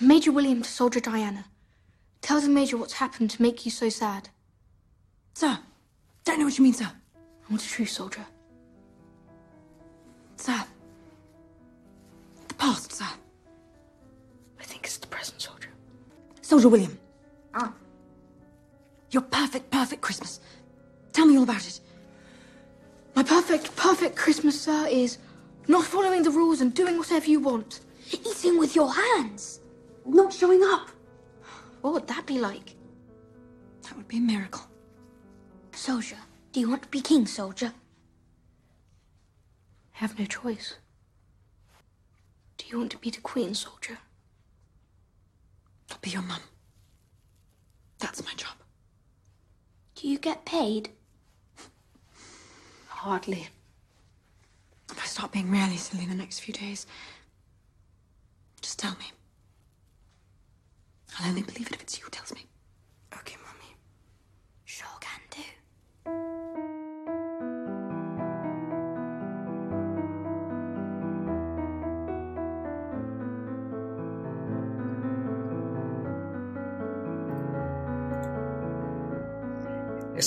Major William to Soldier Diana. Tell the Major what's happened to make you so sad. Sir, don't know what you mean, sir. What's true, soldier? Sir. The past, sir. I think it's the present, soldier. Soldier William. Ah. Your perfect, perfect Christmas. Tell me all about it. My perfect, perfect Christmas, sir, is not following the rules and doing whatever you want. Eating with your hands. Not showing up. What would that be like? That would be a miracle. Soldier, do you want to be king, soldier? I have no choice. Do you want to be the queen, soldier? I'll be your mum. That's my job. Do you get paid? Hardly. If I start being really silly in the next few days, just tell me. I'll only believe it if it's you who tells me.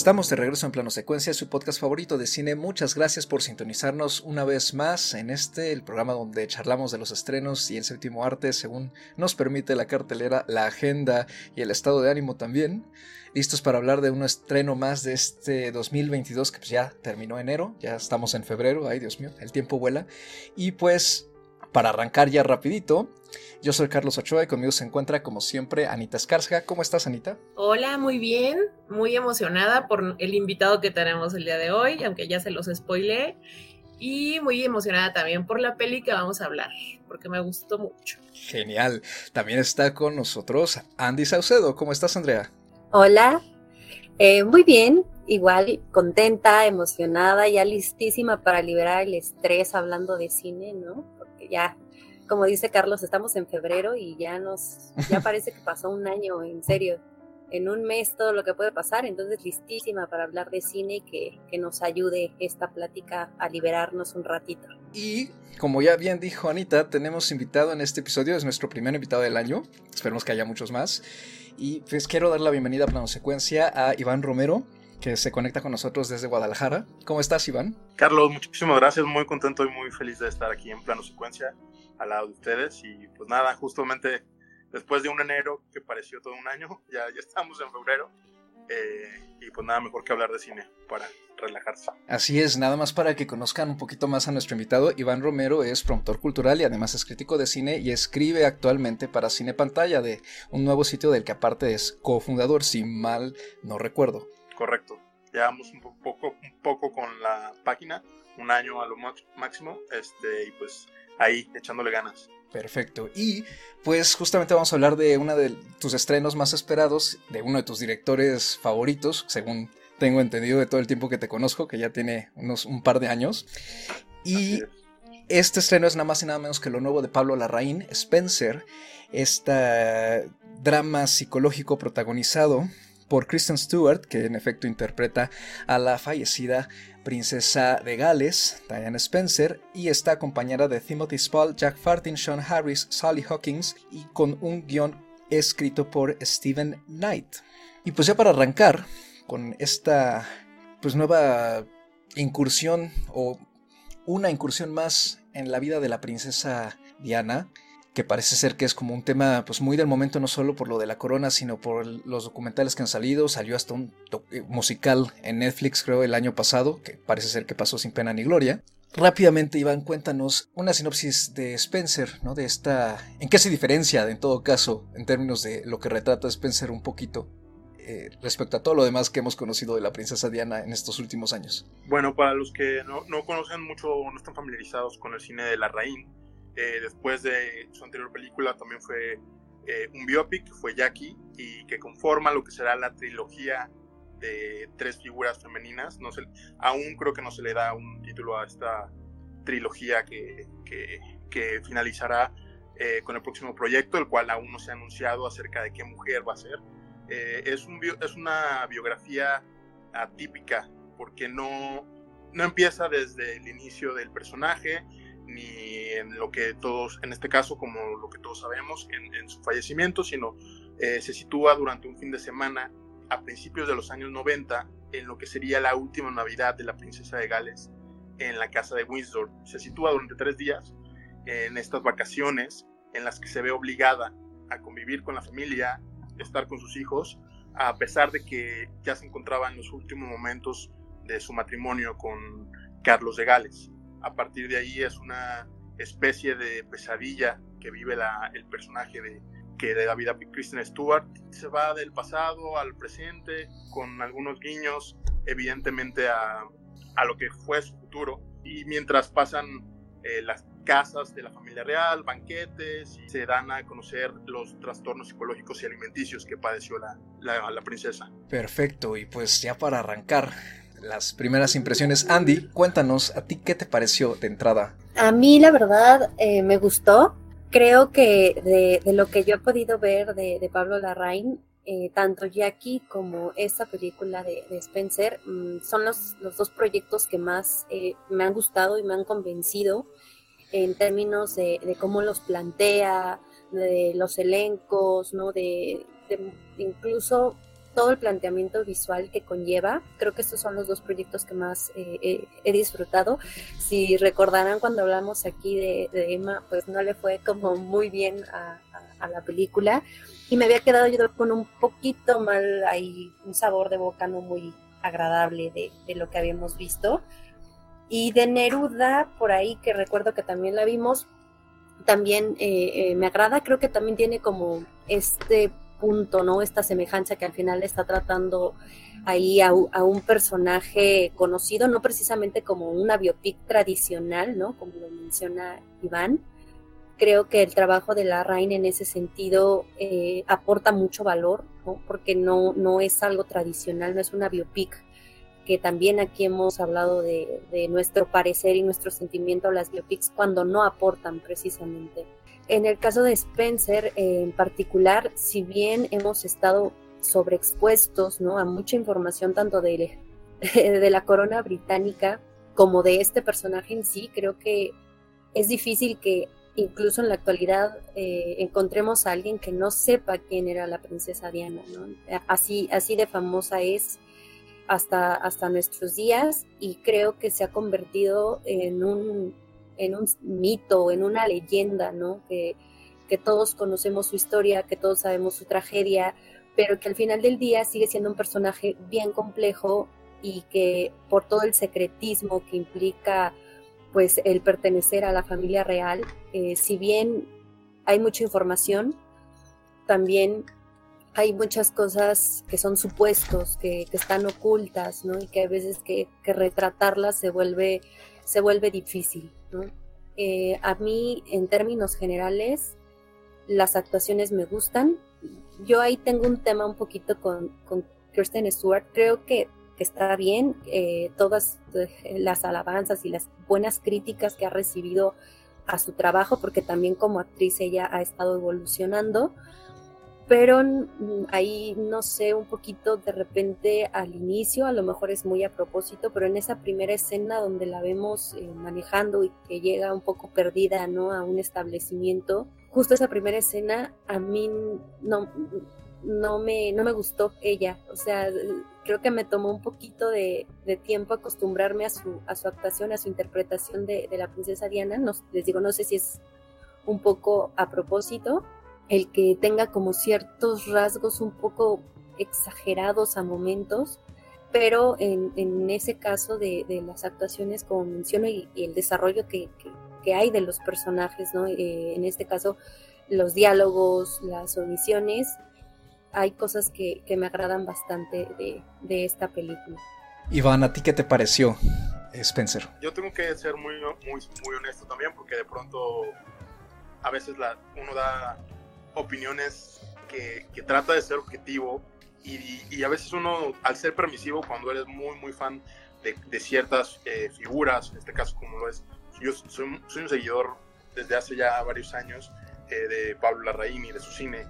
Estamos de regreso en Plano Secuencia, su podcast favorito de cine. Muchas gracias por sintonizarnos una vez más en este, el programa donde charlamos de los estrenos y el séptimo arte, según nos permite la cartelera, la agenda y el estado de ánimo también. Listos para hablar de un estreno más de este 2022 que pues ya terminó enero, ya estamos en febrero, ay Dios mío, el tiempo vuela. Y pues para arrancar ya rapidito, yo soy Carlos Ochoa y conmigo se encuentra como siempre Anita Escárcega. ¿Cómo estás Anita? Hola, muy bien, muy emocionada por el invitado que tenemos el día de hoy, aunque ya se los spoilé, y muy emocionada también por la peli que vamos a hablar, porque me gustó mucho. Genial. También está con nosotros Andy Saucedo. ¿Cómo estás Andrea? Hola, eh, muy bien, igual contenta, emocionada, ya listísima para liberar el estrés hablando de cine, ¿no? Porque ya, como dice Carlos, estamos en febrero y ya nos, ya parece que pasó un año, en serio, en un mes todo lo que puede pasar, entonces listísima para hablar de cine y que, que nos ayude esta plática a liberarnos un ratito. Y como ya bien dijo Anita, tenemos invitado en este episodio, es nuestro primer invitado del año, esperemos que haya muchos más. Y pues quiero dar la bienvenida a Plano Secuencia a Iván Romero, que se conecta con nosotros desde Guadalajara. ¿Cómo estás, Iván? Carlos, muchísimas gracias, muy contento y muy feliz de estar aquí en Plano Secuencia al lado de ustedes. Y pues nada, justamente después de un enero que pareció todo un año, ya, ya estamos en febrero. Eh, y pues nada mejor que hablar de cine para relajarse. Así es, nada más para que conozcan un poquito más a nuestro invitado, Iván Romero es promotor cultural y además es crítico de cine y escribe actualmente para Cine Pantalla de un nuevo sitio del que aparte es cofundador, si mal no recuerdo. Correcto, llevamos un poco, un poco con la página, un año a lo máximo, este, y pues ahí echándole ganas. Perfecto. Y pues justamente vamos a hablar de uno de tus estrenos más esperados, de uno de tus directores favoritos, según tengo entendido de todo el tiempo que te conozco, que ya tiene unos un par de años. Y este estreno es nada más y nada menos que lo nuevo de Pablo Larraín, Spencer, este drama psicológico protagonizado por Kristen Stewart, que en efecto interpreta a la fallecida princesa de Gales, Diana Spencer, y está acompañada de Timothy Spall, Jack Fartin, Sean Harris, Sally Hawkins y con un guion escrito por Stephen Knight. Y pues ya para arrancar con esta pues nueva incursión o una incursión más en la vida de la princesa Diana, que parece ser que es como un tema pues muy del momento no solo por lo de la corona sino por los documentales que han salido. Salió hasta un musical en Netflix creo el año pasado que parece ser que pasó sin pena ni gloria. Rápidamente Iván cuéntanos una sinopsis de Spencer no de esta en qué se diferencia en todo caso en términos de lo que retrata Spencer un poquito eh, respecto a todo lo demás que hemos conocido de la princesa Diana en estos últimos años bueno para los que no, no conocen mucho o no están familiarizados con el cine de la Raín eh, después de su anterior película también fue eh, un biopic, fue Jackie, y que conforma lo que será la trilogía de tres figuras femeninas. No se, aún creo que no se le da un título a esta trilogía que, que, finalizará eh, con el próximo proyecto, el cual aún no se ha anunciado acerca de qué mujer va a ser. Es, un bio, es una biografía atípica porque no, no empieza desde el inicio del personaje, ni en lo que todos, en este caso, como lo que todos sabemos, en, su fallecimiento, sino eh, se sitúa durante un fin de semana a principios de los años 90 en lo que sería la última Navidad de la princesa de Gales en la casa de Windsor. Se sitúa durante tres días en estas vacaciones en las que se ve obligada a convivir con la familia, estar con sus hijos, a pesar de que ya se encontraba en los últimos momentos de su matrimonio con Carlos de Gales. A partir de ahí es una especie de pesadilla que vive el personaje de, que de la vida Kristen Stewart. Se va del pasado al presente con algunos guiños, evidentemente a, a lo que fue su futuro. Y mientras pasan eh, las casas de la familia real, banquetes, y se dan a conocer los trastornos psicológicos y alimenticios que padeció la, la, princesa. Perfecto, y pues ya para arrancar las primeras impresiones, Andy, cuéntanos, ¿a ti qué te pareció de entrada? A mí la verdad eh, me gustó. Creo que de, de, lo que yo he podido ver de, de Pablo Larraín, eh, tanto Jackie como esta película de, Spencer mm, son los, los, dos proyectos que más eh, me han gustado y me han convencido en términos de, cómo los plantea, de los elencos, ¿no? De, incluso todo el planteamiento visual que conlleva. Creo que estos son los dos proyectos que más eh, he disfrutado. Si recordarán cuando hablamos aquí de, Emma, pues no le fue como muy bien a, la película y me había quedado yo con un poquito mal ahí, un sabor de boca no muy agradable de, de lo que habíamos visto. Y de Neruda, por ahí que recuerdo que también la vimos, también eh, eh, me agrada, creo que también tiene como este punto, ¿no? Esta semejanza que al final está tratando ahí a, un personaje conocido, no precisamente como una biopic tradicional, ¿no? Como lo menciona Iván. Creo que el trabajo de la Rain en ese sentido eh, aporta mucho valor, ¿no? Porque no, no es algo tradicional, no es una biopic que también aquí hemos hablado de, nuestro parecer y nuestro sentimiento a las biopics cuando no aportan precisamente. En el caso de Spencer en particular, si bien hemos estado sobreexpuestos ¿no? a mucha información tanto de, la corona británica como de este personaje en sí, creo que es difícil que incluso en la actualidad eh, encontremos a alguien que no sepa quién era la princesa Diana. Así, así de famosa es hasta nuestros días y creo que se ha convertido en un, en un mito, en una leyenda, ¿no? Que, todos conocemos su historia, que todos sabemos su tragedia, pero que al final del día sigue siendo un personaje bien complejo y que por todo el secretismo que implica pues el pertenecer a la familia real, eh, si bien hay mucha información, también hay muchas cosas que son supuestos, que, están ocultas, ¿no? Y que a veces que, retratarlas se vuelve, se vuelve difícil, ¿no? Eh, a mí, en términos generales, las actuaciones me gustan. Yo ahí tengo un tema un poquito con, con Kirsten Stewart. Creo que, está bien. Eh, todas eh, las alabanzas y las buenas críticas que ha recibido a su trabajo, porque también como actriz ella ha estado evolucionando mm, ahí no sé, un poquito de repente al inicio, a lo mejor es muy a propósito, pero en esa primera escena donde la vemos eh, manejando y que llega un poco perdida, ¿no? A un establecimiento, justo esa primera escena a mí no, no, me, no me gustó ella, o sea, creo que me tomó un poquito de, tiempo acostumbrarme a su, a su actuación, a su interpretación de, la princesa Diana, no, les digo, no sé si es un poco a propósito, el que tenga como ciertos rasgos un poco exagerados a momentos, pero en, ese caso de, las actuaciones, como menciono, y, el desarrollo que, hay de los personajes, ¿no? Eh, en este caso, los diálogos, las omisiones, hay cosas que, me agradan bastante de, esta película. Iván, ¿a ti qué te pareció Spencer? Yo tengo que ser muy, muy, muy honesto también, porque de pronto a veces la, uno da opiniones que, que trata de ser objetivo y, y, a veces uno, al ser permisivo, cuando eres muy, muy fan de, de ciertas eh, figuras, en este caso como lo es, yo soy, soy un seguidor desde hace ya varios años eh, de Pablo Larraín y de su cine,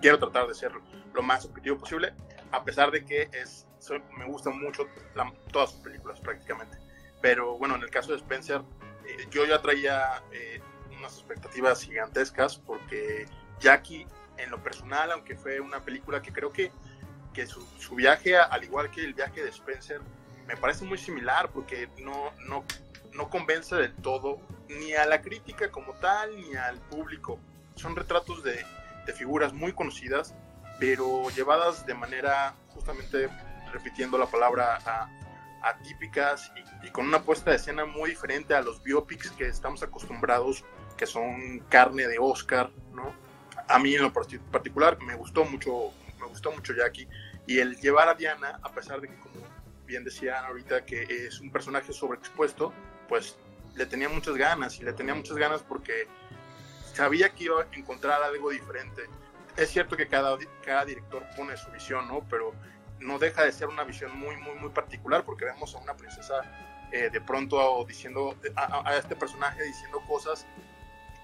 quiero tratar de ser lo más objetivo posible, a pesar de que es, me gustan mucho todas sus películas prácticamente. Pero bueno, en el caso de Spencer, eh, yo ya traía eh, unas expectativas gigantescas porque Jackie, en lo personal, aunque fue una película que creo que, que su, su viaje, al igual que el viaje de Spencer, me parece muy similar porque no, no, no convence del todo ni a la crítica como tal ni al público. Son retratos de, de figuras muy conocidas, pero llevadas de manera justamente repitiendo la palabra a, atípicas y, y, con una puesta de escena muy diferente a los biopics que estamos acostumbrados, que son carne de Oscar, ¿no? A mí en lo particular me gustó mucho, me gustó mucho Jackie y el llevar a Diana, a pesar de que como bien decían ahorita que es un personaje sobreexpuesto, pues le tenía muchas ganas y le tenía muchas ganas porque sabía que iba a encontrar algo diferente. Es cierto que cada, cada director pone su visión, ¿no? Pero no deja de ser una visión muy, muy, muy particular porque vemos a una princesa eh, de pronto diciendo, a, a, este personaje diciendo cosas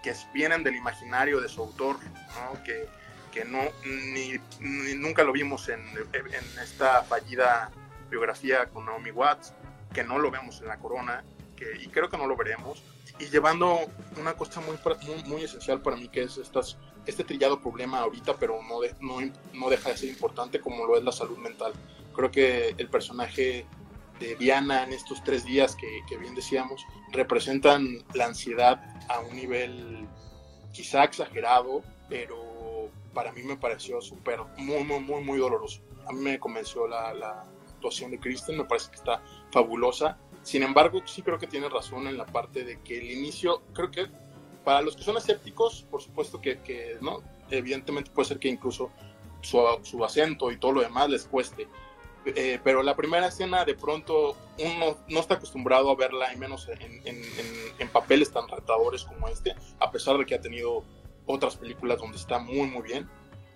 que vienen del imaginario de su autor, ¿no? Que, que no, ni, ni, nunca lo vimos en, en esta fallida biografía con Naomi Watts, que no lo vemos en La Corona, que, y creo que no lo veremos, y llevando una cosa muy, muy, muy esencial para mí, que es estas, este trillado problema ahorita, pero no, de, no, no deja de ser importante como lo es la salud mental. Creo que el personaje de Diana en estos tres días que, bien decíamos, representan la ansiedad a un nivel quizá exagerado, pero para mí me pareció súper, muy, muy, muy, muy doloroso. A mí me convenció la, la actuación de Kristen, me parece que está fabulosa. Sin embargo, sí creo que tiene razón en la parte de que el inicio, creo que para los que son escépticos, por supuesto que, que no, evidentemente puede ser que incluso su, su, acento y todo lo demás les cueste. Eh, pero la primera escena de pronto uno no está acostumbrado a verla, y menos en, en, en, en, papeles tan retadores como este, a pesar de que ha tenido otras películas donde está muy muy bien,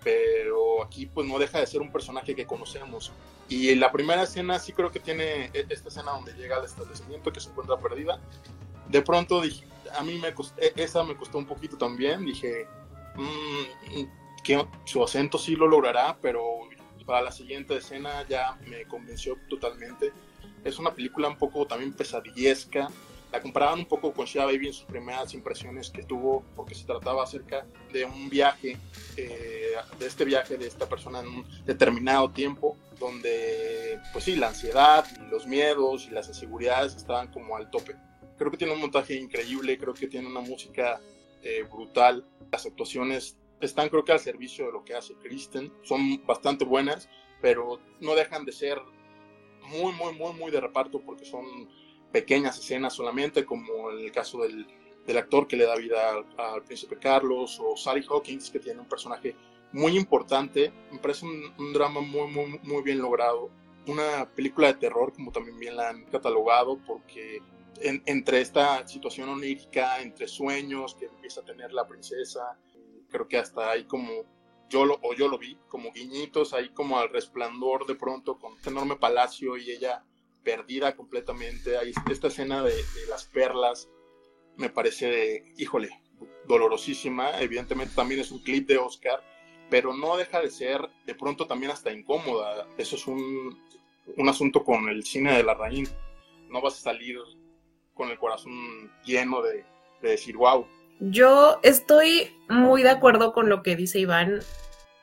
pero aquí pues no deja de ser un personaje que conocemos. Y la primera escena sí creo que tiene esta escena donde llega al establecimiento que se encuentra perdida. De pronto dije, a mí me costó, esa me costó un poquito también, dije, mmm, que su acento sí lo logrará, pero para la siguiente escena ya me convenció totalmente. Es una película un poco también pesadillesca. La comparaban un poco con Shia Baby en sus primeras impresiones que tuvo, porque se trataba acerca de un viaje, eh, de este viaje de esta persona en un determinado tiempo, donde, pues sí, la ansiedad, los miedos y las inseguridades estaban como al tope. Creo que tiene un montaje increíble, creo que tiene una música eh, brutal, las actuaciones están creo que al servicio de lo que hace Kristen, son bastante buenas, pero no dejan de ser muy, muy, muy, muy de reparto porque son pequeñas escenas solamente, como en el caso del, del actor que le da vida al, príncipe Carlos, o Sally Hawkins, que tiene un personaje muy importante, me parece un, drama muy, muy, muy bien logrado, una película de terror, como también bien la han catalogado, porque en, entre esta situación onírica, entre sueños que empieza a tener la princesa, creo que hasta ahí como yo lo, o yo lo vi, como guiñitos ahí como al resplandor de pronto con este enorme palacio y ella perdida completamente. Ahí esta escena de, las perlas me parece, híjole, dolorosísima. Evidentemente también es un clip de Oscar, pero no deja de ser de pronto también hasta incómoda. Eso es un, un asunto con el cine de la raíz. No vas a salir con el corazón lleno de, de decir, wow, yo estoy muy de acuerdo con lo que dice Iván.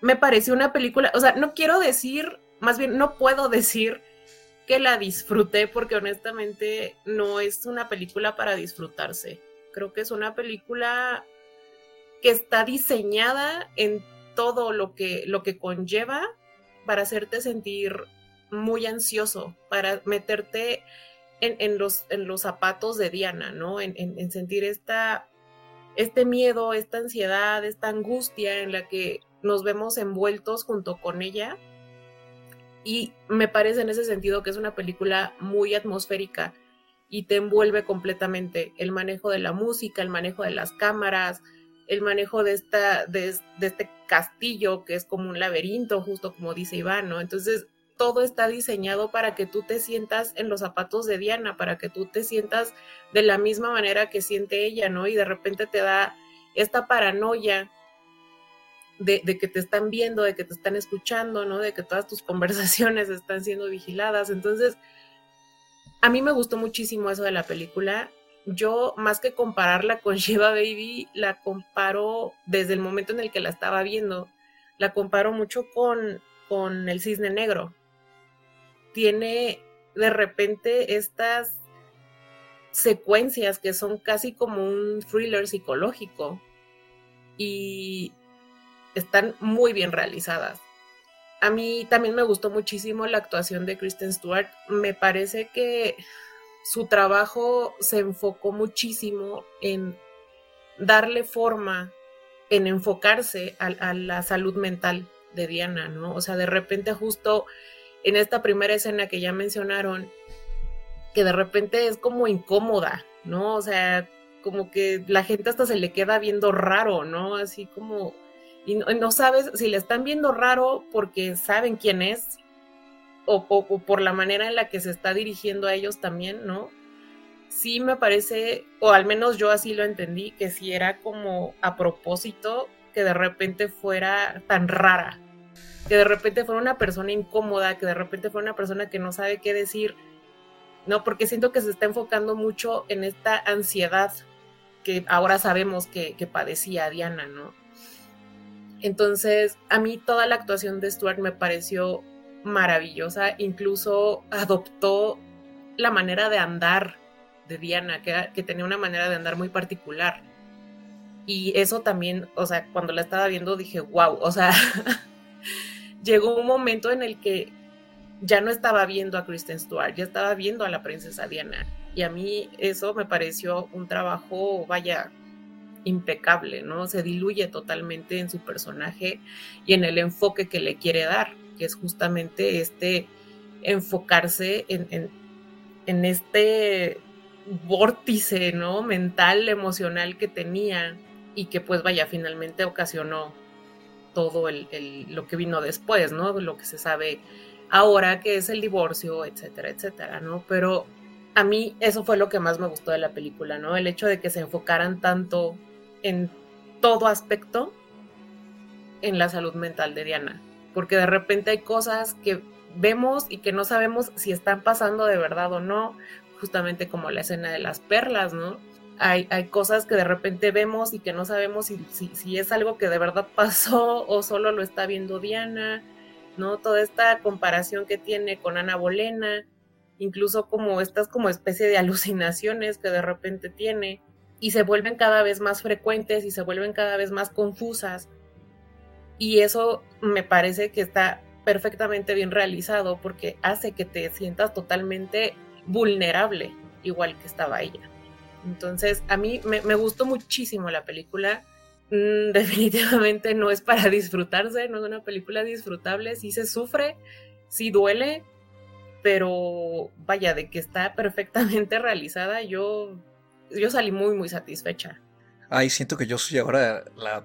Me pareció una película, o sea, no quiero decir, más bien no puedo decir que la disfruté porque honestamente no es una película para disfrutarse. Creo que es una película que está diseñada en todo lo que, lo que conlleva para hacerte sentir muy ansioso, para meterte en, los, en los zapatos de Diana, ¿no? En sentir esta este miedo, esta ansiedad, esta angustia en la que nos vemos envueltos junto con ella. Y me parece en ese sentido que es una película muy atmosférica y te envuelve completamente el manejo de la música, el manejo de las cámaras, el manejo de, esta, de, este castillo que es como un laberinto, justo como dice Iván, ¿no? Entonces, todo está diseñado para que tú te sientas en los zapatos de Diana, para que tú te sientas de la misma manera que siente ella, ¿no? Y de repente te da esta paranoia de, que te están viendo, de que te están escuchando, ¿no? De que todas tus conversaciones están siendo vigiladas. Entonces, a mí me gustó muchísimo eso de la película. yo más que compararla con Shiva Baby, la comparo desde el momento en el que la estaba viendo, la comparo mucho con, con El Cisne Negro. Tiene de repente estas secuencias que son casi como un thriller psicológico y están muy bien realizadas. A mí también me gustó muchísimo la actuación de Kristen Stewart. Me parece que su trabajo se enfocó muchísimo en darle forma, en enfocarse a, la salud mental de Diana, ¿no? O sea, de repente justo en esta primera escena que ya mencionaron, que de repente es como incómoda, ¿no? O sea, como que la gente hasta se le queda viendo raro, ¿no? Así como, y no, sabes si le están viendo raro porque saben quién es o, o, por la manera en la que se está dirigiendo a ellos también, ¿no? Sí me parece, o al menos yo así lo entendí, que si era como a propósito que de repente fuera tan rara, que de repente fuera una persona incómoda, que de repente fuera una persona que no sabe qué decir, ¿no? Porque siento que se está enfocando mucho en esta ansiedad que ahora sabemos que, padecía Diana, ¿no? Entonces, a mí toda la actuación de Stuart me pareció maravillosa, incluso adoptó la manera de andar de Diana, que, que, tenía una manera de andar muy particular. Y eso también, o sea, cuando la estaba viendo dije, wow, o sea, llegó un momento en el que ya no estaba viendo a Kristen Stewart, ya estaba viendo a la princesa Diana. Y a mí eso me pareció un trabajo, vaya, impecable, ¿no? Se diluye totalmente en su personaje y en el enfoque que le quiere dar, que es justamente este enfocarse en, en, este vórtice, ¿no? Mental, emocional que tenía y que pues vaya, finalmente ocasionó todo el, lo que vino después, ¿no? Lo que se sabe ahora que es el divorcio, etcétera, etcétera, ¿no? Pero a mí eso fue lo que más me gustó de la película, ¿no? El hecho de que se enfocaran tanto en todo aspecto en la salud mental de Diana, porque de repente hay cosas que vemos y que no sabemos si están pasando de verdad o no, justamente como la escena de las perlas, ¿no? Hay, cosas que de repente vemos y que no sabemos si, si es algo que de verdad pasó o solo lo está viendo Diana ¿no? Toda esta comparación que tiene con Ana Bolena, incluso como estas como especie de alucinaciones que de repente tiene y se vuelven cada vez más frecuentes y se vuelven cada vez más confusas. Y eso me parece que está perfectamente bien realizado porque hace que te sientas totalmente vulnerable, igual que estaba ella. Entonces, a mí me, gustó muchísimo la película. Mm, definitivamente no es para disfrutarse, no es una película disfrutable, sí se sufre, sí duele, pero vaya, de que está perfectamente realizada, yo, yo salí muy, muy satisfecha. Ay, siento que yo soy ahora la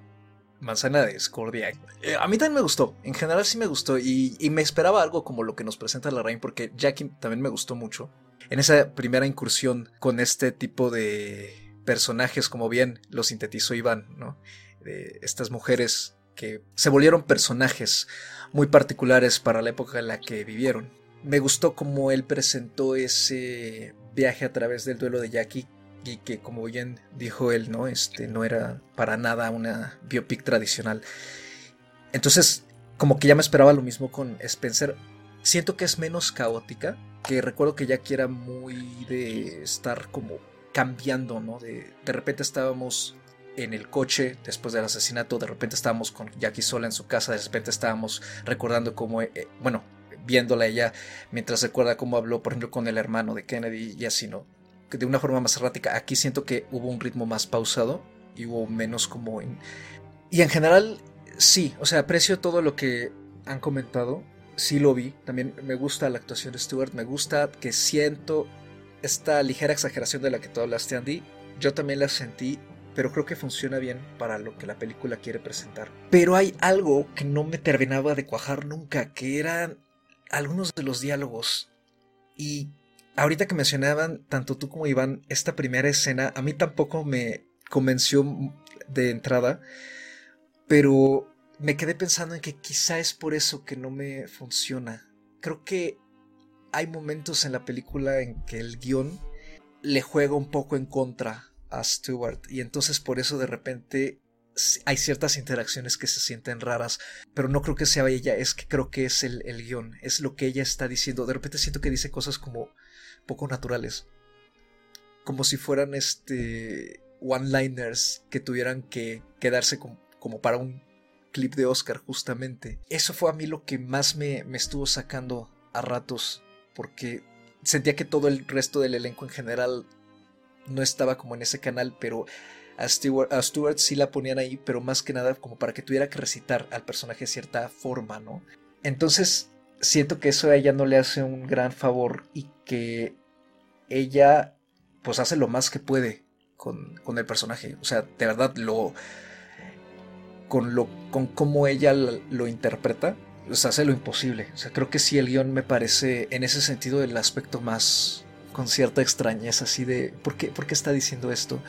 manzana de discordia. Eh, a mí también me gustó, en general sí me gustó y, y, me esperaba algo como lo que nos presenta la Rain porque Jackie también me gustó mucho. En esa primera incursión con este tipo de personajes, como bien lo sintetizó Iván, ¿no? De estas mujeres que se volvieron personajes muy particulares para la época en la que vivieron. Me gustó cómo él presentó ese viaje a través del duelo de Jackie y que como bien dijo él, no, este no era para nada una biopic tradicional. Entonces, como que ya me esperaba lo mismo con Spencer. Siento que es menos caótica, que recuerdo que Jackie era muy de estar como cambiando, ¿no? De, de repente estábamos en el coche después del asesinato, de repente estábamos con Jackie sola en su casa, de repente estábamos recordando cómo, eh, bueno, viéndola ella mientras recuerda cómo habló, por ejemplo, con el hermano de Kennedy y así, ¿no? De una forma más errática. Aquí siento que hubo un ritmo más pausado y hubo menos como. Y en general, sí, o sea, aprecio todo lo que han comentado, sí lo vi, también me gusta la actuación de Stewart, me gusta que siento esta ligera exageración de la que tú hablaste, Andy, yo también la sentí, pero creo que funciona bien para lo que la película quiere presentar. Pero hay algo que no me terminaba de cuajar nunca, que eran algunos de los diálogos. Y ahorita que mencionaban, tanto tú como Iván, esta primera escena, a mí tampoco me convenció de entrada, pero me quedé pensando en que quizá es por eso que no me funciona. Creo que hay momentos en la película en que el guion le juega un poco en contra a Stewart y entonces por eso de repente hay ciertas interacciones que se sienten raras, pero no creo que sea ella, es que creo que es el, el guion, es lo que ella está diciendo. De repente siento que dice cosas como poco naturales, como si fueran este one-liners que tuvieran que quedarse como para un clip de Oscar justamente. Eso fue a mí lo que más me, me estuvo sacando a ratos, porque sentía que todo el resto del elenco en general no estaba como en ese canal, pero a Stewart, a Stewart sí la ponían ahí, pero más que nada como para que tuviera que recitar al personaje de cierta forma, ¿no? Entonces siento que eso a ella no le hace un gran favor y que ella pues hace lo más que puede con, con el personaje. O sea, de verdad lo... Con, lo, con cómo ella lo, interpreta, pues hace lo imposible. O sea, creo que sí el guion me parece en ese sentido el aspecto más con cierta extrañeza, así de ¿por qué, ¿por qué está diciendo esto?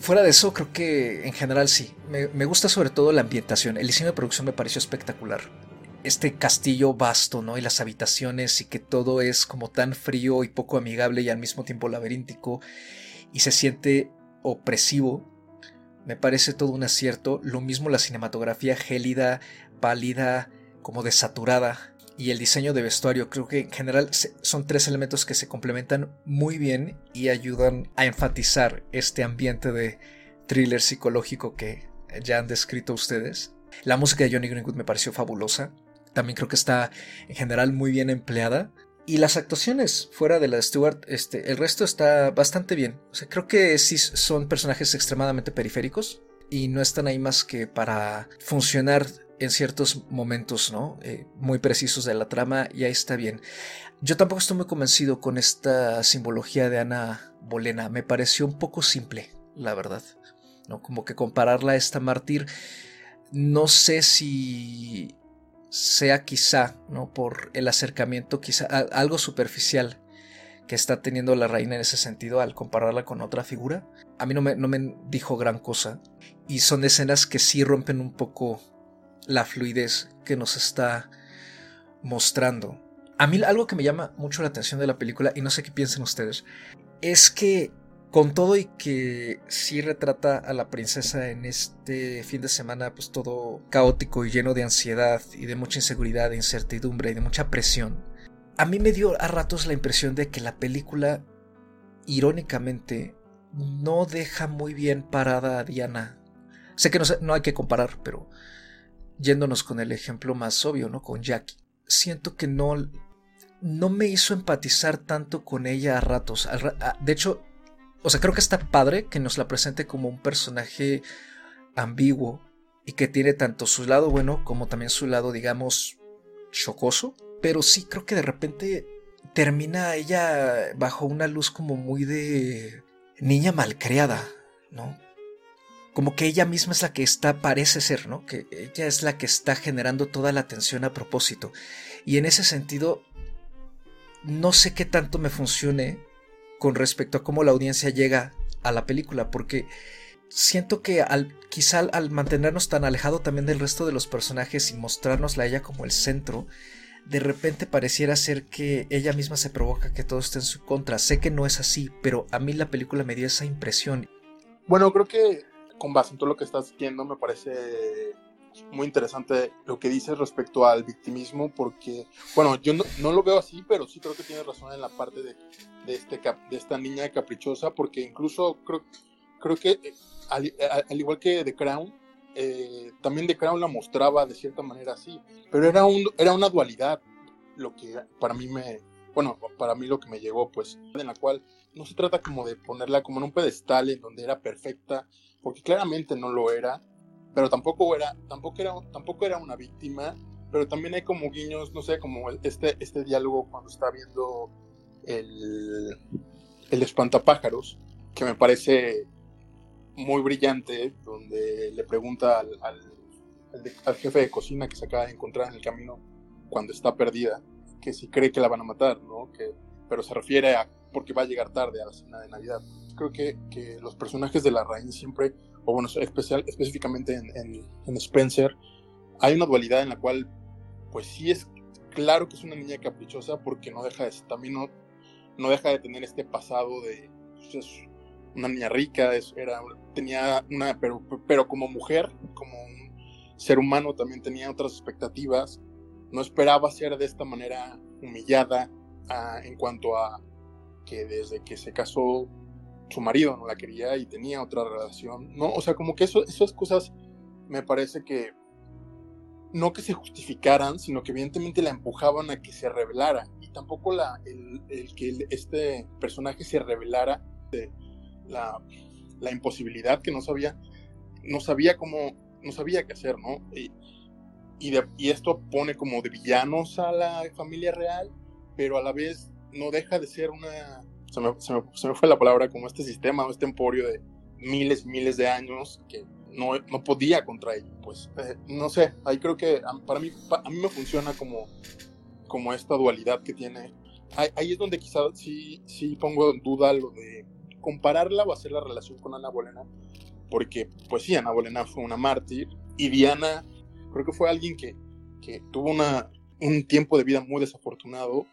Fuera de eso, creo que en general sí. Me, gusta sobre todo la ambientación. El diseño de producción me pareció espectacular. Este castillo vasto, ¿no? Y las habitaciones y que todo es como tan frío y poco amigable y al mismo tiempo laberíntico y se siente opresivo. Me parece todo un acierto. Lo mismo la cinematografía gélida, pálida, como desaturada y el diseño de vestuario. Creo que en general son tres elementos que se complementan muy bien y ayudan a enfatizar este ambiente de thriller psicológico que ya han descrito ustedes. La música de Johnny Greenwood me pareció fabulosa. También creo que está en general muy bien empleada. Y las actuaciones fuera de la de Stewart, este, el resto está bastante bien. O sea, creo que sí son personajes extremadamente periféricos y no están ahí más que para funcionar en ciertos momentos, ¿no? Eh, muy precisos de la trama y ahí está bien. Yo tampoco estoy muy convencido con esta simbología de Ana Bolena. Me pareció un poco simple, la verdad. ¿no? Como que compararla a esta mártir, no sé si sea quizá, ¿no? Por el acercamiento, quizá algo superficial que está teniendo la reina en ese sentido al compararla con otra figura. A mí no me, no me dijo gran cosa. Y son escenas que sí rompen un poco la fluidez que nos está mostrando. A mí algo que me llama mucho la atención de la película, y no sé qué piensen ustedes, es que con todo y que sí retrata a la princesa en este fin de semana pues todo caótico y lleno de ansiedad y de mucha inseguridad, de incertidumbre y de mucha presión, a mí me dio a ratos la impresión de que la película, irónicamente, no deja muy bien parada a Diana. Sé que no, no hay que comparar, pero yéndonos con el ejemplo más obvio, ¿no? Con Jackie. Siento que no, no me hizo empatizar tanto con ella a ratos. De hecho, o sea, creo que está padre que nos la presente como un personaje ambiguo y que tiene tanto su lado bueno como también su lado, digamos, chocoso. Pero sí creo que de repente termina ella bajo una luz como muy de niña malcriada, ¿no? como que ella misma es la que está, parece ser, ¿no? Que ella es la que está generando toda la atención a propósito. Y en ese sentido, no sé qué tanto me funcione con respecto a cómo la audiencia llega a la película, porque siento que al, quizá al mantenernos tan alejado también del resto de los personajes y mostrarnos a ella como el centro, de repente pareciera ser que ella misma se provoca que todo esté en su contra. Sé que no es así, pero a mí la película me dio esa impresión. Bueno, creo que con base en todo lo que estás diciendo, me parece muy interesante lo que dices respecto al victimismo, porque, bueno, yo no, lo veo así, pero sí creo que tienes razón en la parte de, de, este, de esta niña caprichosa, porque incluso creo, creo que, eh, al, igual que The Crown, eh, también The Crown la mostraba de cierta manera así, pero era, un, era una dualidad, lo que para mí me, bueno, para mí lo que me llegó, pues, en la cual no se trata como de ponerla como en un pedestal en donde era perfecta porque claramente no lo era, pero tampoco era, tampoco era, tampoco era una víctima, pero también hay como guiños, no sé, como este, este diálogo cuando está viendo el, el espantapájaros, que me parece muy brillante, donde le pregunta al, al, jefe de cocina que se acaba de encontrar en el camino cuando está perdida, que si cree que la van a matar, ¿no? Que, pero se refiere a porque va a llegar tarde a la cena de Navidad creo que, que los personajes de la raíz siempre, o bueno, especial, específicamente en, en, Spencer, hay una dualidad en la cual, pues sí es claro que es una niña caprichosa porque no deja de también no, no deja de tener este pasado de pues, es una niña rica, era, tenía una, pero, pero como mujer, como un ser humano también tenía otras expectativas, no esperaba ser de esta manera humillada ah, en cuanto a que desde que se casó su marido no la quería y tenía otra relación, ¿no? O sea, como que eso, esas cosas me parece que no que se justificaran, sino que evidentemente la empujaban a que se revelara. Y tampoco la, el, que este personaje se revelara de la, la, imposibilidad que no sabía, no sabía cómo, no sabía qué hacer, ¿no? Y, y, y esto pone como de villanos a la familia real, pero a la vez no deja de ser una, se me, se me, fue la palabra, como este sistema, este emporio de miles miles de años que no, no podía contra ello. Pues eh, no sé, ahí creo que para mí, a mí me funciona como, como esta dualidad que tiene. Ahí, es donde quizás sí, sí pongo en duda lo de compararla o hacer la relación con Ana Bolena, porque pues sí, Ana Bolena fue una mártir y Diana creo que fue alguien que, que tuvo una, un tiempo de vida muy desafortunado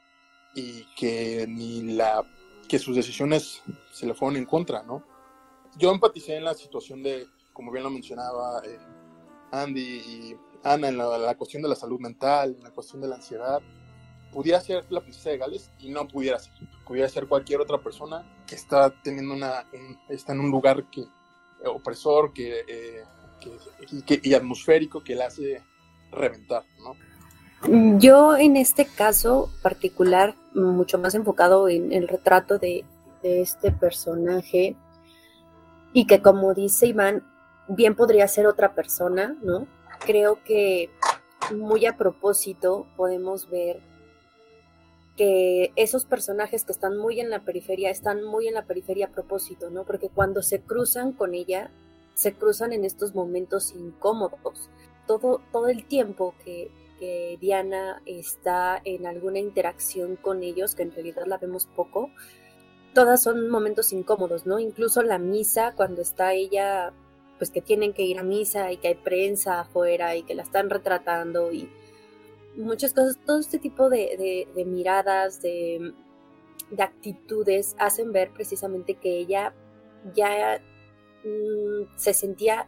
y que ni la que sus decisiones se le fueron en contra, ¿no? Yo empaticé en la situación de como bien lo mencionaba eh, Andy y Ana, en la, cuestión de la salud mental, en la cuestión de la ansiedad, pudiera ser la princesa de Gales y no pudiera ser. Pudiera ser cualquier otra persona que está teniendo una, está en un lugar que eh, opresor, que, eh, y atmosférico que la hace reventar, ¿no? Yo en este caso particular, mucho más enfocado en el retrato de, este personaje, y que como dice Iván, bien podría ser otra persona, ¿no? Creo que muy a propósito podemos ver que esos personajes que están muy en la periferia están muy en la periferia a propósito, ¿no? Porque cuando se cruzan con ella, se cruzan en estos momentos incómodos. Todo, todo el tiempo que, que Diana está en alguna interacción con ellos, que en realidad la vemos poco, todas son momentos incómodos, ¿no? Incluso la misa, cuando está ella pues que tienen que ir a misa y que hay prensa afuera y que la están retratando y muchas cosas, todo este tipo de, miradas, de, actitudes hacen ver precisamente que ella ya mm, se sentía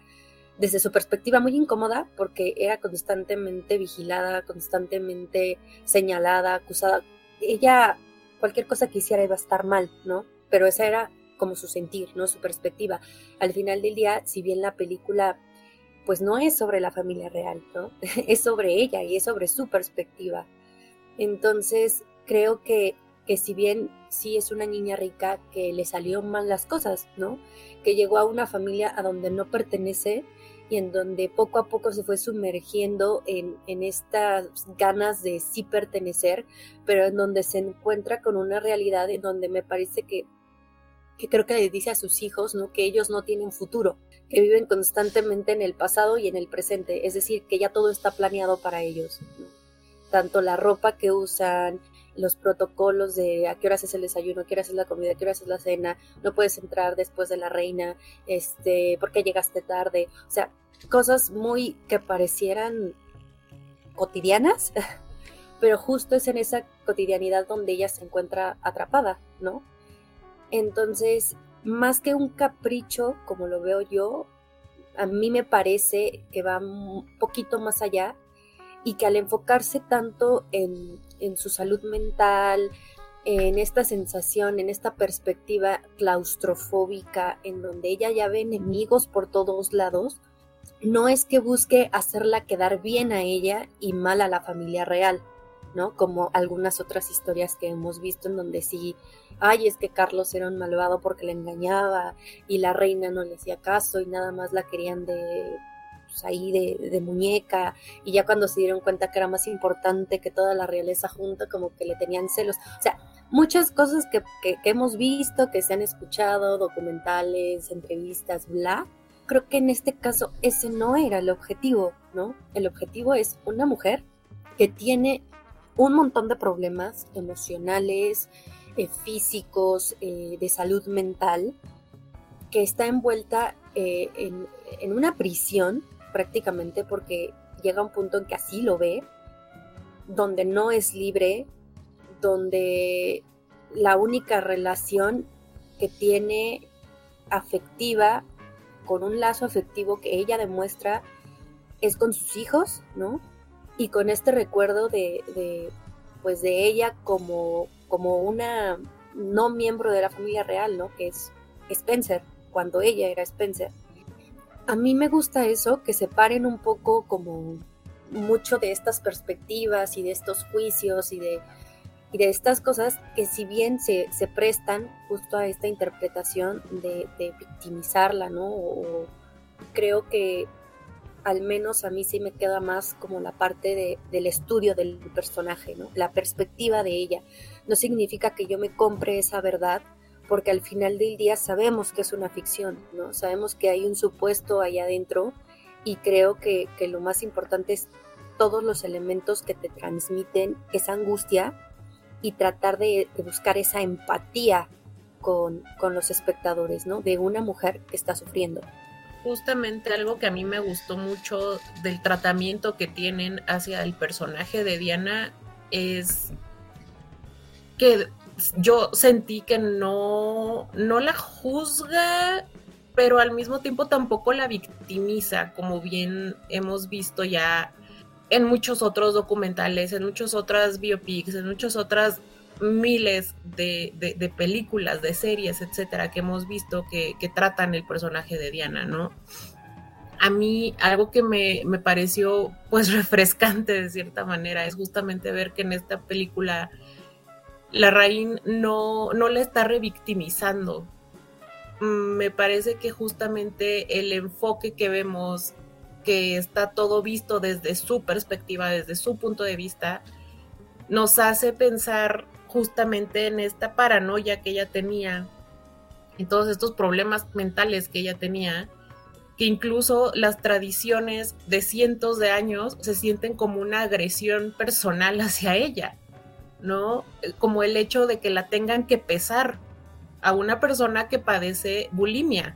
desde su perspectiva muy incómoda porque era constantemente vigilada, constantemente señalada, acusada. Ella, cualquier cosa que hiciera iba a estar mal, ¿no? Pero esa era como su sentir, ¿no? Su perspectiva. Al final del día, si bien la película pues no es sobre la familia real, ¿no? Es sobre ella y es sobre su perspectiva. Entonces, creo que, que si bien sí es una niña rica que le salió mal las cosas, ¿no? Que llegó a una familia a donde no pertenece y en donde poco a poco se fue sumergiendo en, en, estas ganas de sí pertenecer, pero en donde se encuentra con una realidad en donde me parece que que creo que le dice a sus hijos, ¿no? Que ellos no tienen futuro, que viven constantemente en el pasado y en el presente, es decir, que ya todo está planeado para ellos. Tanto la ropa que usan, los protocolos de a qué horas es el desayuno, a qué horas es la comida, a qué horas es la cena, no puedes entrar después de la reina, este, porque llegaste tarde, o sea, cosas muy que parecieran cotidianas, pero justo es en esa cotidianidad donde ella se encuentra atrapada, ¿no? Entonces, más que un capricho, como lo veo yo, a mí me parece que va un poquito más allá y que al enfocarse tanto en, su salud mental, en esta sensación, en esta perspectiva claustrofóbica, en donde ella ya ve enemigos por todos lados, no es que busque hacerla quedar bien a ella y mal a la familia real, ¿no? Como algunas otras historias que hemos visto en donde sí ay, es que Carlos era un malvado porque le engañaba y la reina no le hacía caso y nada más la querían de pues, ahí de, muñeca y ya cuando se dieron cuenta que era más importante que toda la realeza junta, como que le tenían celos. O sea, muchas cosas que, que hemos visto, que se han escuchado, documentales, entrevistas, bla. Creo que en este caso ese no era el objetivo, ¿no? El objetivo es una mujer que tiene un montón de problemas emocionales, eh, físicos, eh, de salud mental, que está envuelta eh, en, una prisión prácticamente porque llega un punto en que así lo ve, donde no es libre, donde la única relación que tiene afectiva, con un lazo afectivo que ella demuestra, es con sus hijos, ¿no? Y con este recuerdo de, de pues de ella como, como una no miembro de la familia real, ¿no? Que es Spencer, cuando ella era Spencer. A mí me gusta eso, que separen un poco como mucho de estas perspectivas y de estos juicios y de, de estas cosas que si bien se, se prestan justo a esta interpretación de, de victimizarla, ¿no? O, creo que al menos a mí sí me queda más como la parte de, del estudio del personaje, ¿no? La perspectiva de ella. No significa que yo me compre esa verdad, porque al final del día sabemos que es una ficción, ¿no? Sabemos que hay un supuesto allá adentro y creo que, que lo más importante es todos los elementos que te transmiten esa angustia y tratar de, de buscar esa empatía con, con, los espectadores, ¿no? De una mujer que está sufriendo. Justamente algo que a mí me gustó mucho del tratamiento que tienen hacia el personaje de Diana es que yo sentí que no, no la juzga, pero al mismo tiempo tampoco la victimiza, como bien hemos visto ya en muchos otros documentales, en muchas otras biopics, en muchas otras miles de, de, de películas, de series, etcétera, que hemos visto que, que, tratan el personaje de Diana, ¿no? A mí algo que me, me, pareció pues refrescante de cierta manera es justamente ver que en esta película la Rain no, no la está revictimizando. Me parece que justamente el enfoque que vemos que está todo visto desde su perspectiva, desde su punto de vista, nos hace pensar justamente en esta paranoia que ella tenía, en todos estos problemas mentales que ella tenía, que incluso las tradiciones de cientos de años se sienten como una agresión personal hacia ella, ¿no? Como el hecho de que la tengan que pesar a una persona que padece bulimia,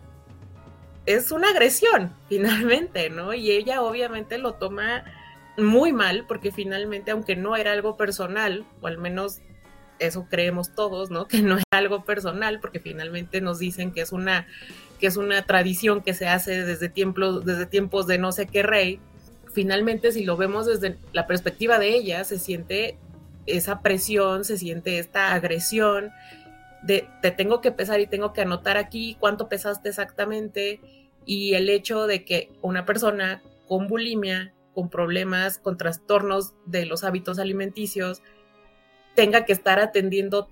es una agresión, finalmente, ¿no? Y ella obviamente lo toma muy mal, porque finalmente, aunque no era algo personal, o al menos eso creemos todos, ¿no? Que no es algo personal, porque finalmente nos dicen que es una, que es una tradición que se hace desde tiempos, desde tiempos de no sé qué rey. Finalmente, si lo vemos desde la perspectiva de ella, se siente esa presión, se siente esta agresión, de te tengo que pesar y tengo que anotar aquí cuánto pesaste exactamente y el hecho de que una persona con bulimia, con problemas, con trastornos de los hábitos alimenticios, tenga que estar atendiendo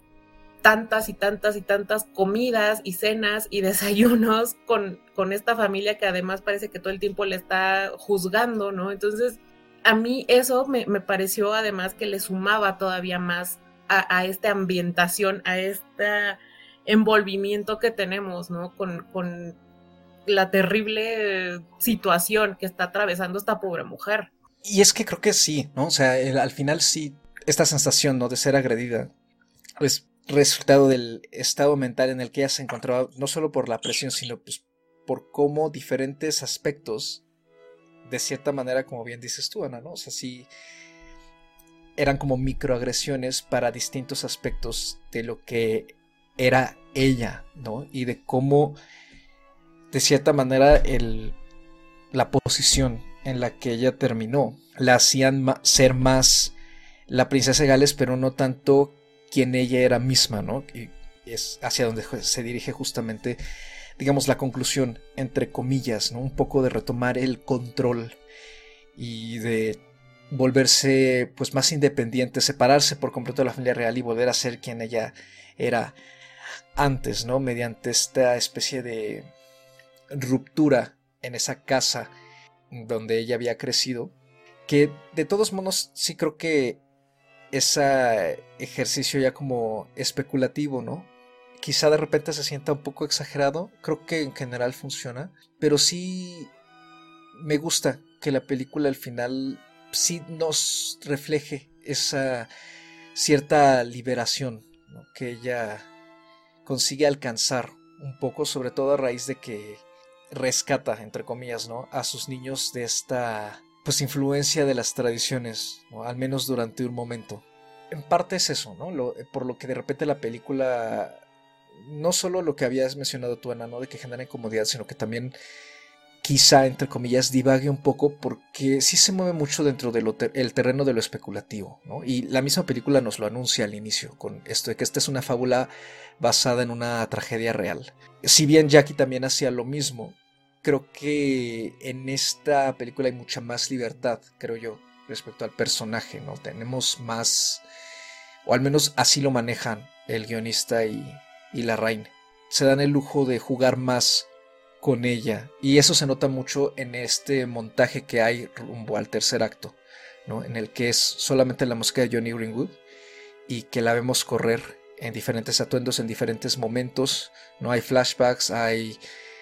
tantas y tantas y tantas comidas y cenas y desayunos con, con esta familia que además parece que todo el tiempo le está juzgando, ¿no? Entonces, a mí eso me, me pareció además que le sumaba todavía más a, a esta ambientación, a este envolvimiento que tenemos, ¿no? Con, con la terrible situación que está atravesando esta pobre mujer. Y es que creo que sí, ¿no? O sea, al final sí, esta sensación, ¿no? De ser agredida es resultado del estado mental en el que ella se encontraba, no solo por la presión, sino pues por cómo diferentes aspectos, de cierta manera, como bien dices tú, Ana, ¿no? O sea, sí eran como microagresiones para distintos aspectos de lo que era ella, ¿no? Y de cómo, de cierta manera, el, la posición en la que ella terminó la hacían ser más la princesa Gales, pero no tanto quien ella era misma, ¿no? Y es hacia donde se dirige justamente, digamos, la conclusión, entre comillas, ¿no? Un poco de retomar el control y de volverse pues más independiente, separarse por completo de la familia real y volver a ser quien ella era antes, ¿no? Mediante esta especie de ruptura en esa casa donde ella había crecido, que de todos modos sí creo que ese ejercicio ya como especulativo, ¿no? Quizá de repente se sienta un poco exagerado, creo que en general funciona, pero sí me gusta que la película al final sí nos refleje esa cierta liberación que ella consigue alcanzar un poco, sobre todo a raíz de que rescata, entre comillas, ¿no? a sus niños de esta pues influencia de las tradiciones, al menos durante un momento. en parte es eso, ¿no? Por lo que de repente la película, no solo lo que habías mencionado tú, Ana, ¿no? De que genera incomodidad, sino que también quizá, entre comillas, divague un poco porque sí se mueve mucho dentro del el terreno de lo especulativo, ¿no? Y la misma película nos lo anuncia al inicio, con esto de que esta es una fábula basada en una tragedia real. Si bien Jackie también hacía lo mismo, creo que en esta película hay mucha más libertad, creo yo, respecto al personaje, ¿no? Tenemos más, o al menos así lo manejan el guionista y, y la reina. Se dan el lujo de jugar más con ella. Y eso se nota mucho en este montaje que hay rumbo al tercer acto, ¿no? en el que es solamente la música de Johnny Greenwood y que la vemos correr en diferentes atuendos, en diferentes momentos. ¿no? Hay flashbacks, hay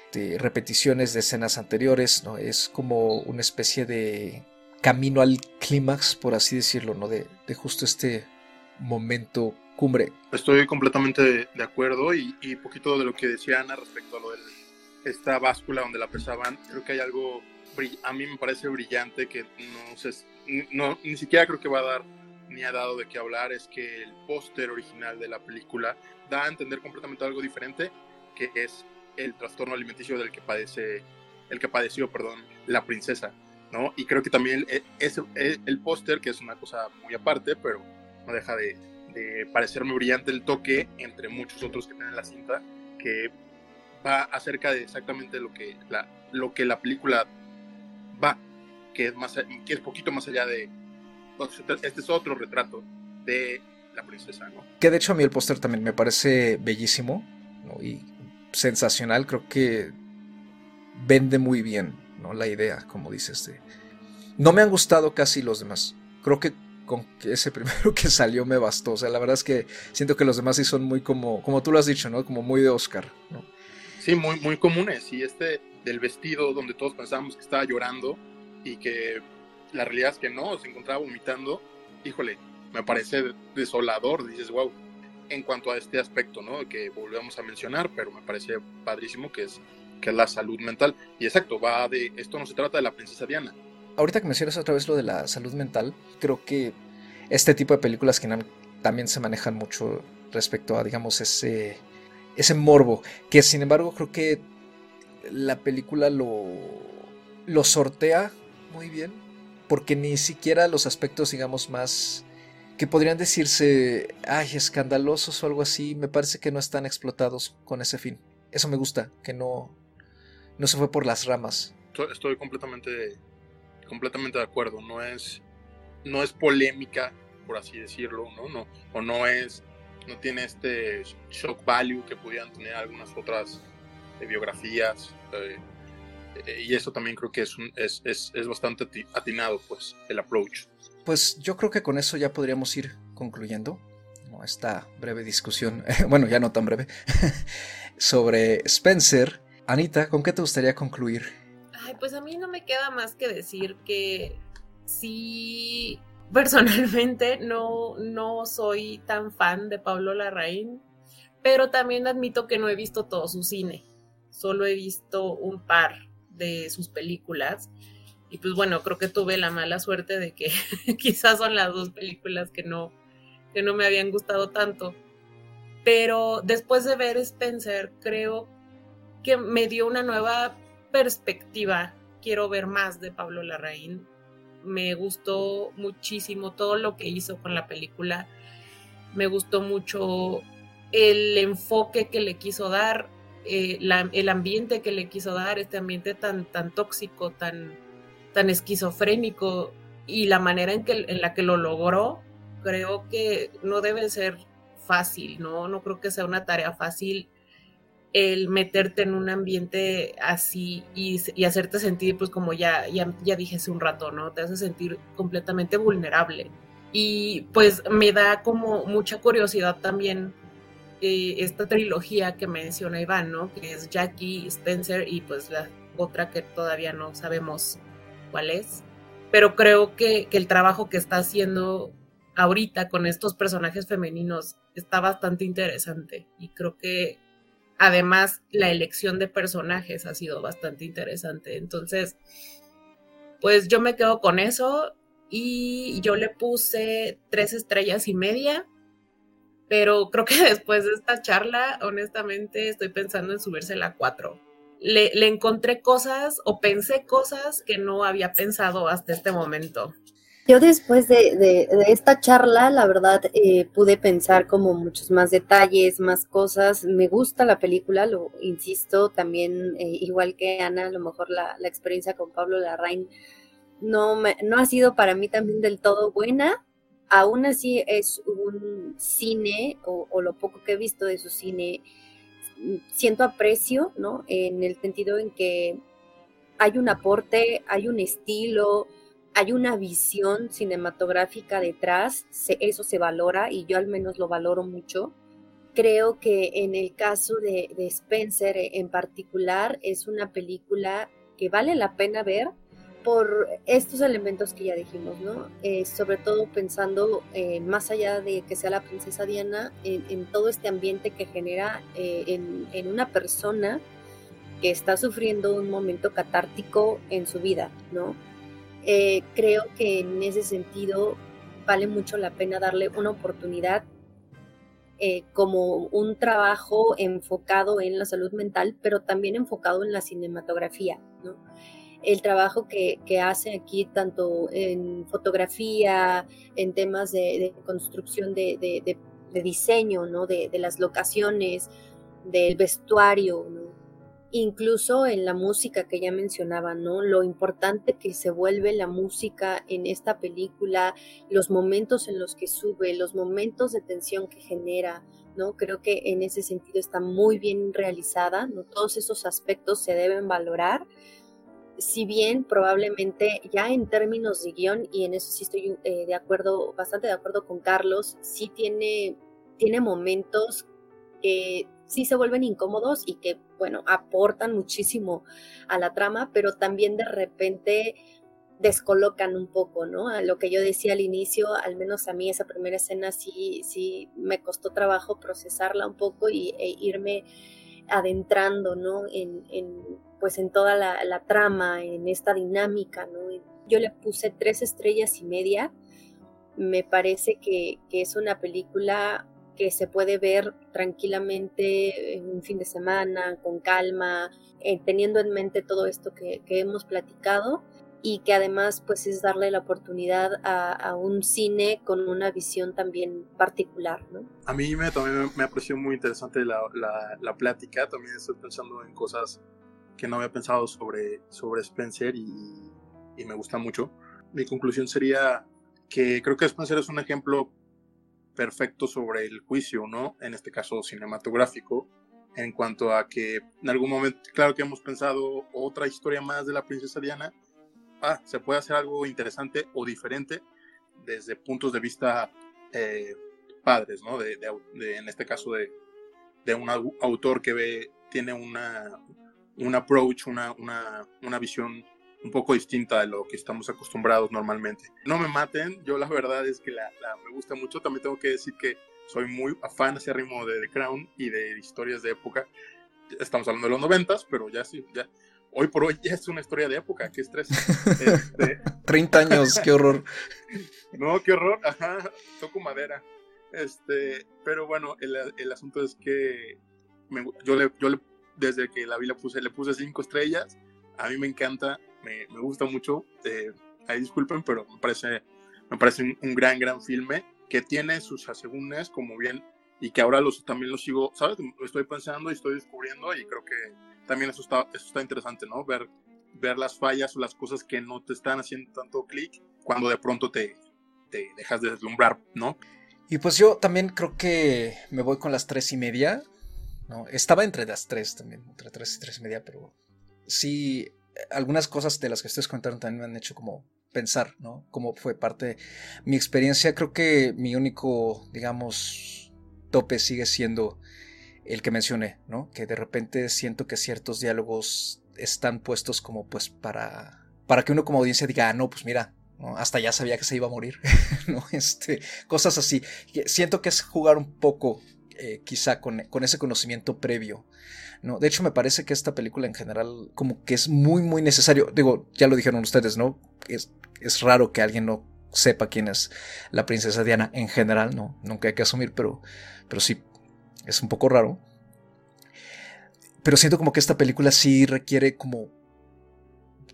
este, repeticiones de escenas anteriores, ¿no? es como una especie de camino al clímax, por así decirlo, ¿no? de, de justo este momento cumbre. Estoy completamente de acuerdo y, y poquito de lo que decía Ana respecto a lo del esta báscula donde la pesaban, creo que hay algo, a mí me parece brillante que no sé, no, ni siquiera creo que va a dar ni ha dado de qué hablar, es que el póster original de la película da a entender completamente algo diferente, que es el trastorno alimenticio del que padece, el que padeció, perdón, la princesa, ¿no? Y creo que también e, es, e, el póster, que es una cosa muy aparte, pero no deja de, de parecerme brillante el toque entre muchos otros que tienen la cinta, que va acerca de exactamente lo que la, lo que la película va, que es, más, que es poquito más allá de... Este es otro retrato de la princesa, ¿no? Que de hecho a mí el póster también me parece bellísimo y sensacional, creo que vende muy bien ¿no? la idea, como dices. No me han gustado casi los demás. Creo que con ese primero que salió me bastó. O sea, la verdad es que siento que los demás sí son muy como, como tú lo has dicho, ¿no? Como muy de Oscar. Sí, muy, muy comunes. Y este del vestido donde todos pensábamos que estaba llorando y que la realidad es que no, se encontraba vomitando, híjole, me parece desolador. Dices, wow, en cuanto a este aspecto, ¿no? Que volvemos a mencionar, pero me parece padrísimo que es, que la salud mental. Y exacto, va de, esto no se trata de la princesa Diana. Ahorita que mencionas otra vez lo de la salud mental, creo que este tipo de películas que también se manejan mucho respecto a, digamos, ese ese morbo, que sin embargo creo que la película lo, lo sortea muy bien, porque ni siquiera los aspectos, digamos, más que podrían decirse, ay, escandalosos o algo así, me parece que no están explotados con ese fin. Eso me gusta, que no, no se fue por las ramas. Estoy completamente, completamente de acuerdo. No es, no es polémica, por así decirlo, ¿no? no o no es no tiene este shock value que pudieran tener algunas otras eh, biografías. Eh, eh, y eso también creo que es, es, es, es, bastante atinado, pues, el approach. Pues yo creo que con eso ya podríamos ir concluyendo esta breve discusión, bueno, ya no tan breve, sobre Spencer. Anita, ¿con qué te gustaría concluir? Pues a mí no me queda más que decir que sí personalmente no, no soy tan fan de Pablo Larraín, pero también admito que no he visto todo su cine. Solo he visto un par de sus películas. Y pues bueno, creo que tuve la mala suerte de que quizás son las dos películas que no, que no me habían gustado tanto. Pero después de ver Spencer, creo que me dio una nueva perspectiva. Quiero ver más de Pablo Larraín me gustó muchísimo todo lo que hizo con la película. Me gustó mucho el enfoque que le quiso dar, eh, el ambiente que le quiso dar, este ambiente tan, tan tóxico, tan, tan esquizofrénico y la manera en, que, en la que lo logró, creo que no debe ser fácil, ¿no? No creo que sea una tarea fácil el meterte en un ambiente así y, hacerte sentir, pues como ya, ya, ya dije hace un rato, ¿no? Te hace sentir completamente vulnerable. Y pues me da como mucha curiosidad también eh, esta trilogía que menciona Iván, ¿no? Que es Jackie, Spencer y pues la otra que todavía no sabemos cuál es. Pero creo que, que el trabajo que está haciendo ahorita con estos personajes femeninos está bastante interesante y creo que Además, la elección de personajes ha sido bastante interesante. Entonces, pues yo me quedo con eso. y yo le puse tres estrellas y media, pero creo que después de esta charla, honestamente, estoy pensando en subírsela a cuatro. Le, le encontré cosas o pensé cosas que no había pensado hasta este momento. Yo después de, esta charla, la verdad, eh, pude pensar como muchos más detalles, más cosas. Me gusta la película, lo insisto, también eh, igual que Ana, a lo mejor la, experiencia con Pablo Larraín no, me, no ha sido para mí también del todo buena. Aún así es un cine, o lo poco que he visto de su cine, siento aprecio, ¿no? En el sentido en que hay un aporte, hay un estilo, hay una visión cinematográfica detrás, eso se valora y yo al menos lo valoro mucho. Creo que en el caso de, Spencer en particular es una película que vale la pena ver por estos elementos que ya dijimos, ¿no? Eh, sobre todo pensando eh, más allá de que sea la princesa Diana, en, todo este ambiente que genera eh, en, en una persona que está sufriendo un momento catártico en su vida, ¿no? Eh, creo que en ese sentido vale mucho la pena darle una oportunidad eh, como un trabajo enfocado en la salud mental, pero también enfocado en la cinematografía, El trabajo que, hace aquí, tanto en fotografía, en temas de, construcción de, diseño, ¿no? De, las locaciones, del vestuario, ¿no? Incluso en la música que ya mencionaba, ¿no? Lo importante que se vuelve la música en esta película, los momentos en los que sube, los momentos de tensión que genera, ¿no? Creo que en ese sentido está muy bien realizada, ¿no? Todos esos aspectos se deben valorar. Si bien probablemente ya en términos de guion, y en eso sí estoy eh, de acuerdo, bastante de acuerdo con Carlos, sí tiene, tiene momentos que sí se vuelven incómodos y que, bueno, aportan muchísimo a la trama, pero también de repente descolocan un poco, ¿no? A lo que yo decía al inicio, al menos a mí esa primera escena sí, sí me costó trabajo procesarla un poco y, e irme adentrando, ¿no? En, pues en toda la, trama, en esta dinámica, ¿no? Yo le puse tres estrellas y media. Me parece que, que es una película que se puede ver tranquilamente en un fin de semana, con calma, eh, teniendo en mente todo esto que, hemos platicado y que además pues es darle la oportunidad a, un cine con una visión también particular. ¿no? A mí me, también me, ha parecido muy interesante la, la, plática, también estoy pensando en cosas que no había pensado sobre, sobre Spencer y, y me gusta mucho. Mi conclusión sería que creo que Spencer es un ejemplo perfecto sobre el juicio, ¿no? En este caso cinematográfico, en cuanto a que en algún momento, claro que hemos pensado otra historia más de la princesa Diana, ah, se puede hacer algo interesante o diferente desde puntos de vista eh, padres, ¿no? De, en este caso de, de, un autor que ve, tiene una, un approach, una, una, una visión un poco distinta de lo que estamos acostumbrados normalmente. No me maten, yo la verdad es que la, me gusta mucho, también tengo que decir que soy muy afán hacia ritmo de The Crown y de historias de época. Estamos hablando de los noventas, pero ya sí, ya, hoy por hoy ya es una historia de época, qué estrés. Este, 30 años, qué horror. no, qué horror, ajá, toco madera. Este, pero bueno, el, el asunto es que yo, le, yo le, desde que la vi la puse, le puse cinco estrellas. A mí me encanta me, gusta mucho. Eh, ahí disculpen, pero me parece, me parece un, gran, gran filme que tiene sus asegúnes, como bien, y que ahora los, también lo sigo, ¿sabes? Estoy pensando y estoy descubriendo, y creo que también eso está, eso está interesante, ¿no? Ver, ver las fallas o las cosas que no te están haciendo tanto clic cuando de pronto te, te dejas de deslumbrar, ¿no? Y pues yo también creo que me voy con las tres y media. ¿no? Estaba entre las tres también, entre tres y tres y media, pero sí algunas cosas de las que ustedes contaron también me han hecho como pensar, ¿no? Cómo fue parte de mi experiencia. Creo que mi único, digamos, tope sigue siendo el que mencioné, ¿no? Que de repente siento que ciertos diálogos están puestos como pues para, para que uno como audiencia diga, ah, no, pues mira, hasta ya sabía que se iba a morir, ¿no? Este, cosas así. Siento que es jugar un poco eh, quizá con, con, ese conocimiento previo ¿no? De hecho, me parece que esta película en general como que es muy, muy necesario. Digo, ya lo dijeron ustedes, ¿no? Es, es raro que alguien no sepa quién es la princesa Diana en general, no, nunca hay que asumir, pero, pero sí, es un poco raro. Pero siento como que esta película sí requiere como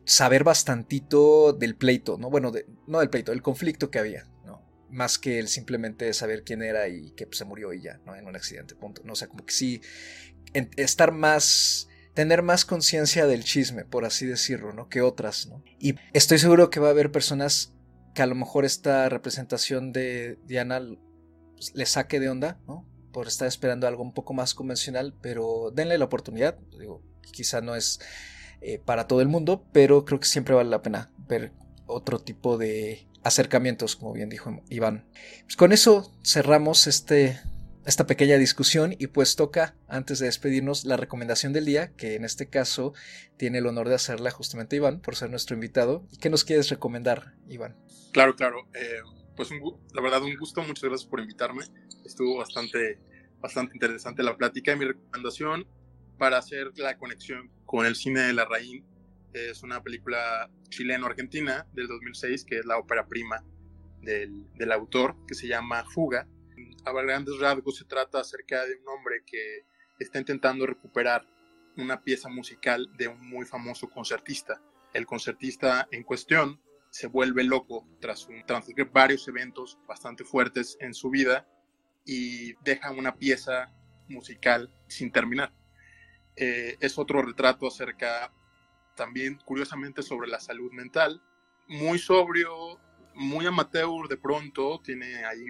saber bastantito del pleito, ¿no? Bueno, no del pleito, del conflicto que había. Más que el simplemente saber quién era y que pues, se murió y ya, ¿no? En un accidente, punto. No, o sea, como que sí, estar más, tener más conciencia del chisme, por así decirlo, ¿no? Que otras, ¿no? Y estoy seguro que va a haber personas que a lo mejor esta representación de Diana pues, le saque de onda, ¿no? Por estar esperando algo un poco más convencional, pero denle la oportunidad, digo, quizá no es eh, para todo el mundo, pero creo que siempre vale la pena ver otro tipo de acercamientos, como bien dijo Iván. Pues con eso cerramos este, esta pequeña discusión y pues toca, antes de despedirnos, la recomendación del día, que en este caso tiene el honor de hacerla justamente Iván, por ser nuestro invitado. ¿Y qué nos quieres recomendar, Iván? Claro, claro. Eh, pues la verdad, un gusto, muchas gracias por invitarme. Estuvo bastante, bastante interesante la plática. Y mi recomendación para hacer la conexión con el cine de la raíz. Es una película chileno-argentina del 2006, que es la ópera prima del, del, autor, que se llama Fuga. A grandes rasgos se trata acerca de un hombre que está intentando recuperar una pieza musical de un muy famoso concertista. El concertista en cuestión se vuelve loco tras un, transcurrir varios eventos bastante fuertes en su vida y deja una pieza musical sin terminar. Eh, es otro retrato acerca también, curiosamente, sobre la salud mental. Muy sobrio, muy amateur de pronto, tiene ahí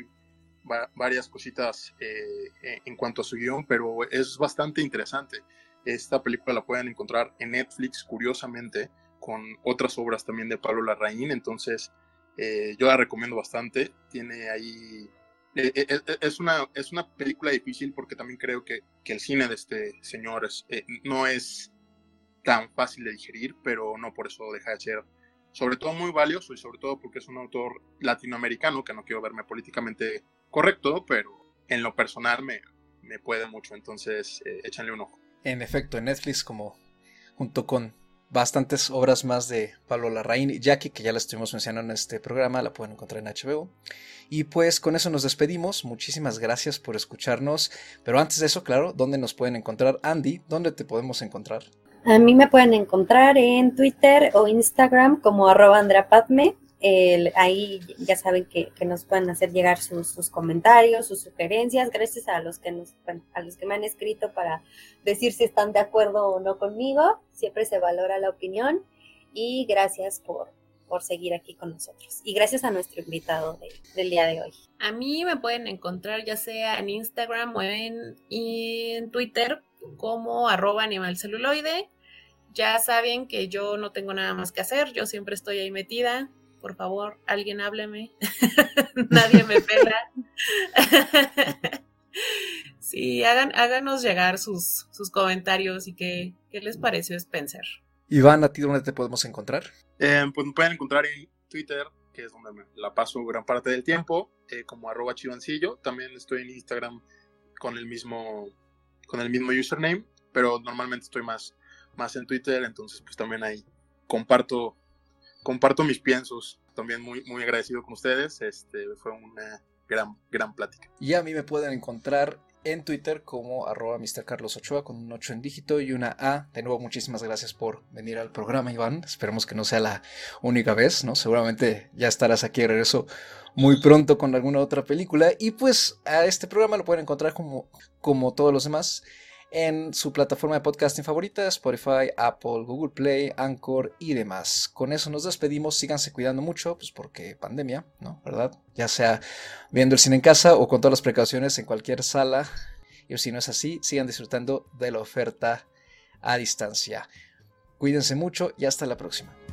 varias cositas eh, en cuanto a su guion, pero es bastante interesante. Esta película la pueden encontrar en Netflix, curiosamente, con otras obras también de Pablo Larraín, entonces eh, yo la recomiendo bastante. Tiene ahí eh, eh, eh, es, una, es una película difícil porque también creo que, que el cine de este señor no es tan fácil de digerir, pero no por eso deja de ser sobre todo muy valioso y sobre todo porque es un autor latinoamericano, que no quiero verme políticamente correcto, pero en lo personal me, me puede mucho, entonces échanle un ojo. En efecto, en Netflix como junto con bastantes obras más de Pablo Larraín y Jackie, que ya la estuvimos mencionando en este programa, la pueden encontrar en HBO. Y pues con eso nos despedimos. Muchísimas gracias por escucharnos. Pero antes de eso, claro, ¿dónde nos pueden encontrar? Andy, ¿dónde te podemos encontrar? A mí me pueden encontrar en Twitter o Instagram como arroba andrapatme. ahí ya saben que, nos pueden hacer llegar sus, comentarios, sus sugerencias, gracias a los que nos, a los que me han escrito para decir si están de acuerdo o no conmigo. Siempre se valora la opinión y gracias por, por seguir aquí con nosotros. Y gracias a nuestro invitado del día de hoy. A mí me pueden encontrar ya sea en Instagram o en, en Twitter como arroba animalceluloide. Ya saben que yo no tengo nada más que hacer, yo siempre estoy ahí metida. Por favor, alguien hábleme. Nadie me pela. sí, hagan, háganos llegar sus, sus comentarios y qué, qué les pareció Spencer. Iván, ¿a ti dónde te podemos encontrar? Eh, pues me pueden encontrar en Twitter, que es donde me la paso gran parte del tiempo, eh, como arroba chivancillo. También estoy en Instagram con el mismo, con el mismo username, pero normalmente estoy más, más en Twitter, entonces pues también ahí comparto, comparto mis piensos. También muy, muy agradecido con ustedes. Este, fue una gran, gran plática. Y a mí me pueden encontrar en Twitter como arroba Mr. Carlos Ochoa con un 8 en dígito y una A. De nuevo, muchísimas gracias por venir al programa, Iván. Esperemos que no sea la única vez, ¿no? Seguramente ya estarás aquí de regreso muy pronto con alguna otra película. Y pues a este programa lo pueden encontrar como, como todos los demás en su plataforma de podcasting favorita, Spotify, Apple, Google Play, Anchor y demás. Con eso nos despedimos, síganse cuidando mucho, pues porque pandemia, ¿no? ¿Verdad? Ya sea viendo el cine en casa o con todas las precauciones en cualquier sala. Y si no es así, sigan disfrutando de la oferta a distancia. Cuídense mucho y hasta la próxima.